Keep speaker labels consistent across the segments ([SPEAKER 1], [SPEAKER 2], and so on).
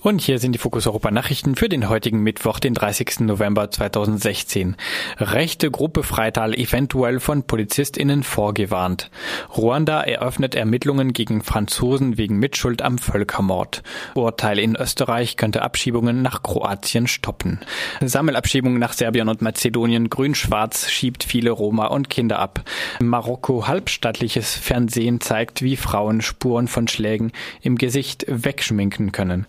[SPEAKER 1] Und hier sind die Fokus Europa Nachrichten für den heutigen Mittwoch, den 30. November 2016. Rechte Gruppe Freital eventuell von PolizistInnen vorgewarnt. Ruanda eröffnet Ermittlungen gegen Franzosen wegen Mitschuld am Völkermord. Urteil in Österreich könnte Abschiebungen nach Kroatien stoppen. Sammelabschiebungen nach Serbien und Mazedonien. Grün-Schwarz schiebt viele Roma und Kinder ab. Marokko halbstaatliches Fernsehen zeigt, wie Frauen Spuren von Schlägen im Gesicht wegschminken können.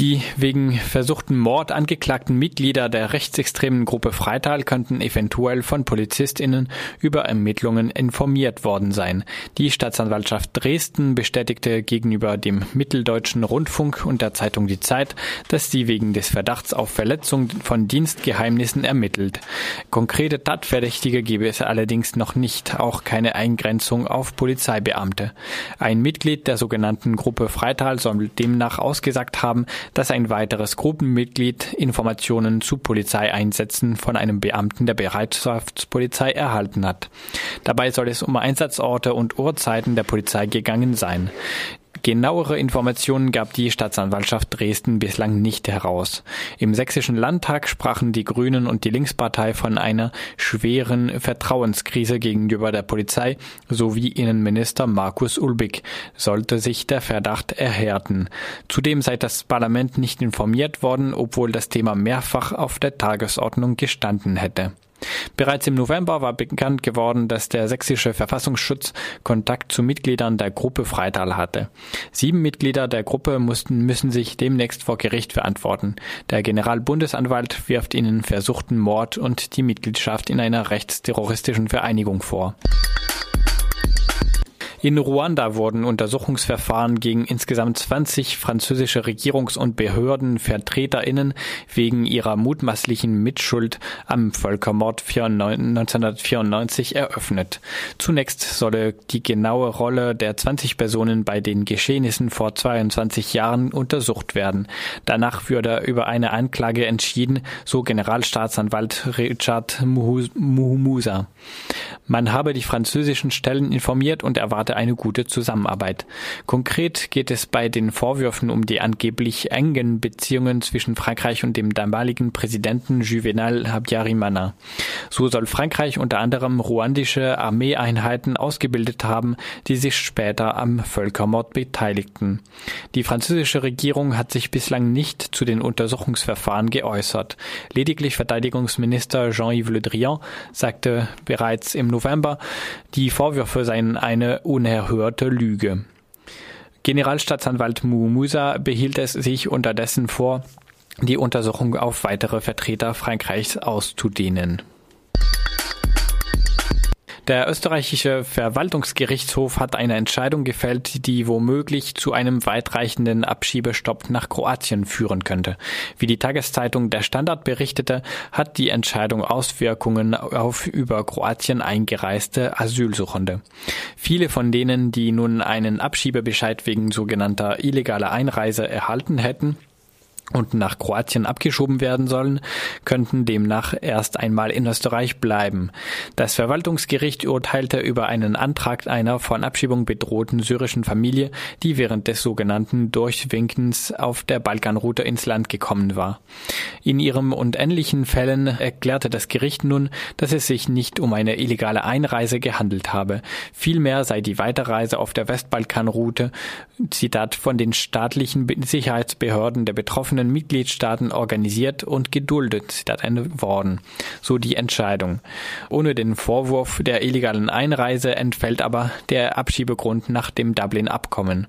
[SPEAKER 1] Die wegen versuchten Mord angeklagten Mitglieder der rechtsextremen Gruppe Freital könnten eventuell von PolizistInnen über Ermittlungen informiert worden sein. Die Staatsanwaltschaft Dresden bestätigte gegenüber dem Mitteldeutschen Rundfunk und der Zeitung Die Zeit, dass sie wegen des Verdachts auf Verletzung von Dienstgeheimnissen ermittelt. Konkrete Tatverdächtige gebe es allerdings noch nicht, auch keine Eingrenzung auf Polizeibeamte. Ein Mitglied der sogenannten Gruppe Freital soll demnach ausgesagt haben, dass ein weiteres Gruppenmitglied Informationen zu Polizeieinsätzen von einem Beamten der Bereitschaftspolizei erhalten hat. Dabei soll es um Einsatzorte und Uhrzeiten der Polizei gegangen sein. Genauere Informationen gab die Staatsanwaltschaft Dresden bislang nicht heraus. Im sächsischen Landtag sprachen die Grünen und die Linkspartei von einer schweren Vertrauenskrise gegenüber der Polizei sowie Innenminister Markus Ulbig, sollte sich der Verdacht erhärten. Zudem sei das Parlament nicht informiert worden, obwohl das Thema mehrfach auf der Tagesordnung gestanden hätte. Bereits im November war bekannt geworden, dass der sächsische Verfassungsschutz Kontakt zu Mitgliedern der Gruppe Freital hatte. Sieben Mitglieder der Gruppe mussten, müssen sich demnächst vor Gericht verantworten. Der Generalbundesanwalt wirft ihnen versuchten Mord und die Mitgliedschaft in einer rechtsterroristischen Vereinigung vor. In Ruanda wurden Untersuchungsverfahren gegen insgesamt 20 französische Regierungs- und Behördenvertreterinnen wegen ihrer mutmaßlichen Mitschuld am Völkermord 1994 eröffnet. Zunächst solle die genaue Rolle der 20 Personen bei den Geschehnissen vor 22 Jahren untersucht werden. Danach würde über eine Anklage entschieden, so Generalstaatsanwalt Richard Muhumusa. Man habe die französischen Stellen informiert und erwarte eine gute Zusammenarbeit. Konkret geht es bei den Vorwürfen um die angeblich engen Beziehungen zwischen Frankreich und dem damaligen Präsidenten Juvenal Habyarimana. So soll Frankreich unter anderem ruandische Armeeeinheiten ausgebildet haben, die sich später am Völkermord beteiligten. Die französische Regierung hat sich bislang nicht zu den Untersuchungsverfahren geäußert. Lediglich Verteidigungsminister Jean-Yves Le Drian sagte bereits im November, die Vorwürfe seien eine unerhörte Lüge. Generalstaatsanwalt Musa behielt es sich unterdessen vor, die Untersuchung auf weitere Vertreter Frankreichs auszudehnen. Der österreichische Verwaltungsgerichtshof hat eine Entscheidung gefällt, die womöglich zu einem weitreichenden Abschiebestopp nach Kroatien führen könnte. Wie die Tageszeitung Der Standard berichtete, hat die Entscheidung Auswirkungen auf über Kroatien eingereiste Asylsuchende. Viele von denen, die nun einen Abschiebebescheid wegen sogenannter illegaler Einreise erhalten hätten, und nach Kroatien abgeschoben werden sollen, könnten demnach erst einmal in Österreich bleiben. Das Verwaltungsgericht urteilte über einen Antrag einer von Abschiebung bedrohten syrischen Familie, die während des sogenannten Durchwinkens auf der Balkanroute ins Land gekommen war. In ihrem und ähnlichen Fällen erklärte das Gericht nun, dass es sich nicht um eine illegale Einreise gehandelt habe. Vielmehr sei die Weiterreise auf der Westbalkanroute, Zitat, von den staatlichen Sicherheitsbehörden der betroffenen einzelnen Mitgliedstaaten organisiert und geduldet worden. So die Entscheidung. Ohne den Vorwurf der illegalen Einreise entfällt aber der Abschiebegrund nach dem Dublin-Abkommen.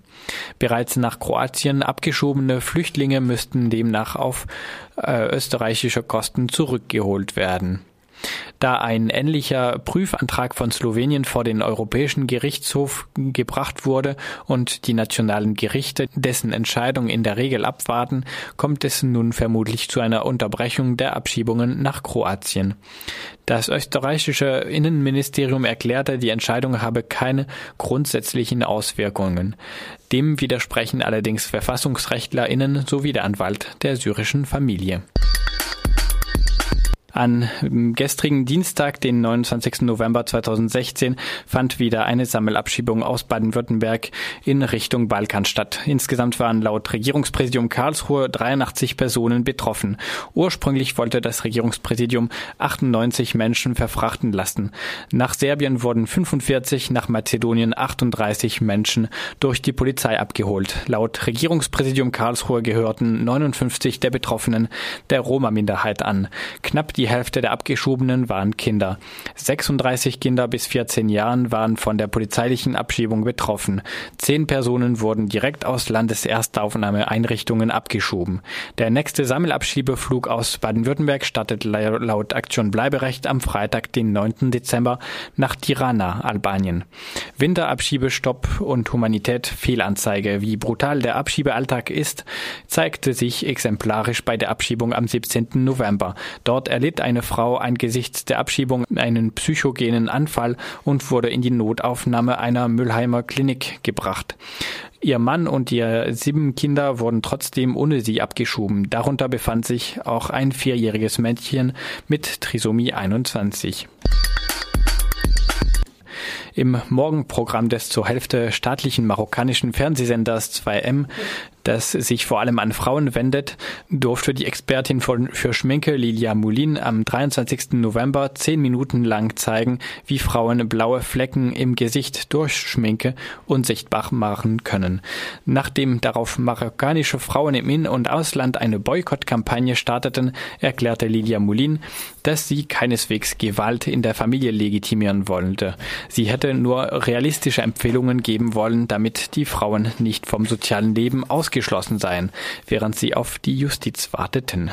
[SPEAKER 1] Bereits nach Kroatien abgeschobene Flüchtlinge müssten demnach auf äh, österreichische Kosten zurückgeholt werden. Da ein ähnlicher Prüfantrag von Slowenien vor den Europäischen Gerichtshof gebracht wurde und die nationalen Gerichte dessen Entscheidung in der Regel abwarten, kommt es nun vermutlich zu einer Unterbrechung der Abschiebungen nach Kroatien. Das österreichische Innenministerium erklärte, die Entscheidung habe keine grundsätzlichen Auswirkungen. Dem widersprechen allerdings Verfassungsrechtlerinnen sowie der Anwalt der syrischen Familie. An gestrigen Dienstag, den 29. November 2016, fand wieder eine Sammelabschiebung aus Baden-Württemberg in Richtung Balkan statt. Insgesamt waren laut Regierungspräsidium Karlsruhe 83 Personen betroffen. Ursprünglich wollte das Regierungspräsidium 98 Menschen verfrachten lassen. Nach Serbien wurden 45, nach Mazedonien 38 Menschen durch die Polizei abgeholt. Laut Regierungspräsidium Karlsruhe gehörten 59 der Betroffenen der Roma-Minderheit an. Knapp die Hälfte der Abgeschobenen waren Kinder. 36 Kinder bis 14 Jahren waren von der polizeilichen Abschiebung betroffen. Zehn Personen wurden direkt aus Landeserstaufnahmeeinrichtungen abgeschoben. Der nächste Sammelabschiebeflug aus Baden-Württemberg startet laut Aktion Bleiberecht am Freitag, den 9. Dezember nach Tirana, Albanien. Winterabschiebestopp und Humanität Fehlanzeige. Wie brutal der Abschiebealltag ist, zeigte sich exemplarisch bei der Abschiebung am 17. November. Dort erlitt erlitt eine Frau angesichts der Abschiebung einen psychogenen Anfall und wurde in die Notaufnahme einer Müllheimer Klinik gebracht. Ihr Mann und ihre sieben Kinder wurden trotzdem ohne sie abgeschoben. Darunter befand sich auch ein vierjähriges Mädchen mit Trisomie 21. Im Morgenprogramm des zur Hälfte staatlichen marokkanischen Fernsehsenders 2M das sich vor allem an Frauen wendet, durfte die Expertin für Schminke Lilia Moulin am 23. November zehn Minuten lang zeigen, wie Frauen blaue Flecken im Gesicht durch Schminke unsichtbar machen können. Nachdem darauf marokkanische Frauen im In- und Ausland eine Boykottkampagne starteten, erklärte Lilia Moulin, dass sie keineswegs Gewalt in der Familie legitimieren wollte. Sie hätte nur realistische Empfehlungen geben wollen, damit die Frauen nicht vom sozialen Leben aus ausgeschlossen seien, während sie auf die Justiz warteten.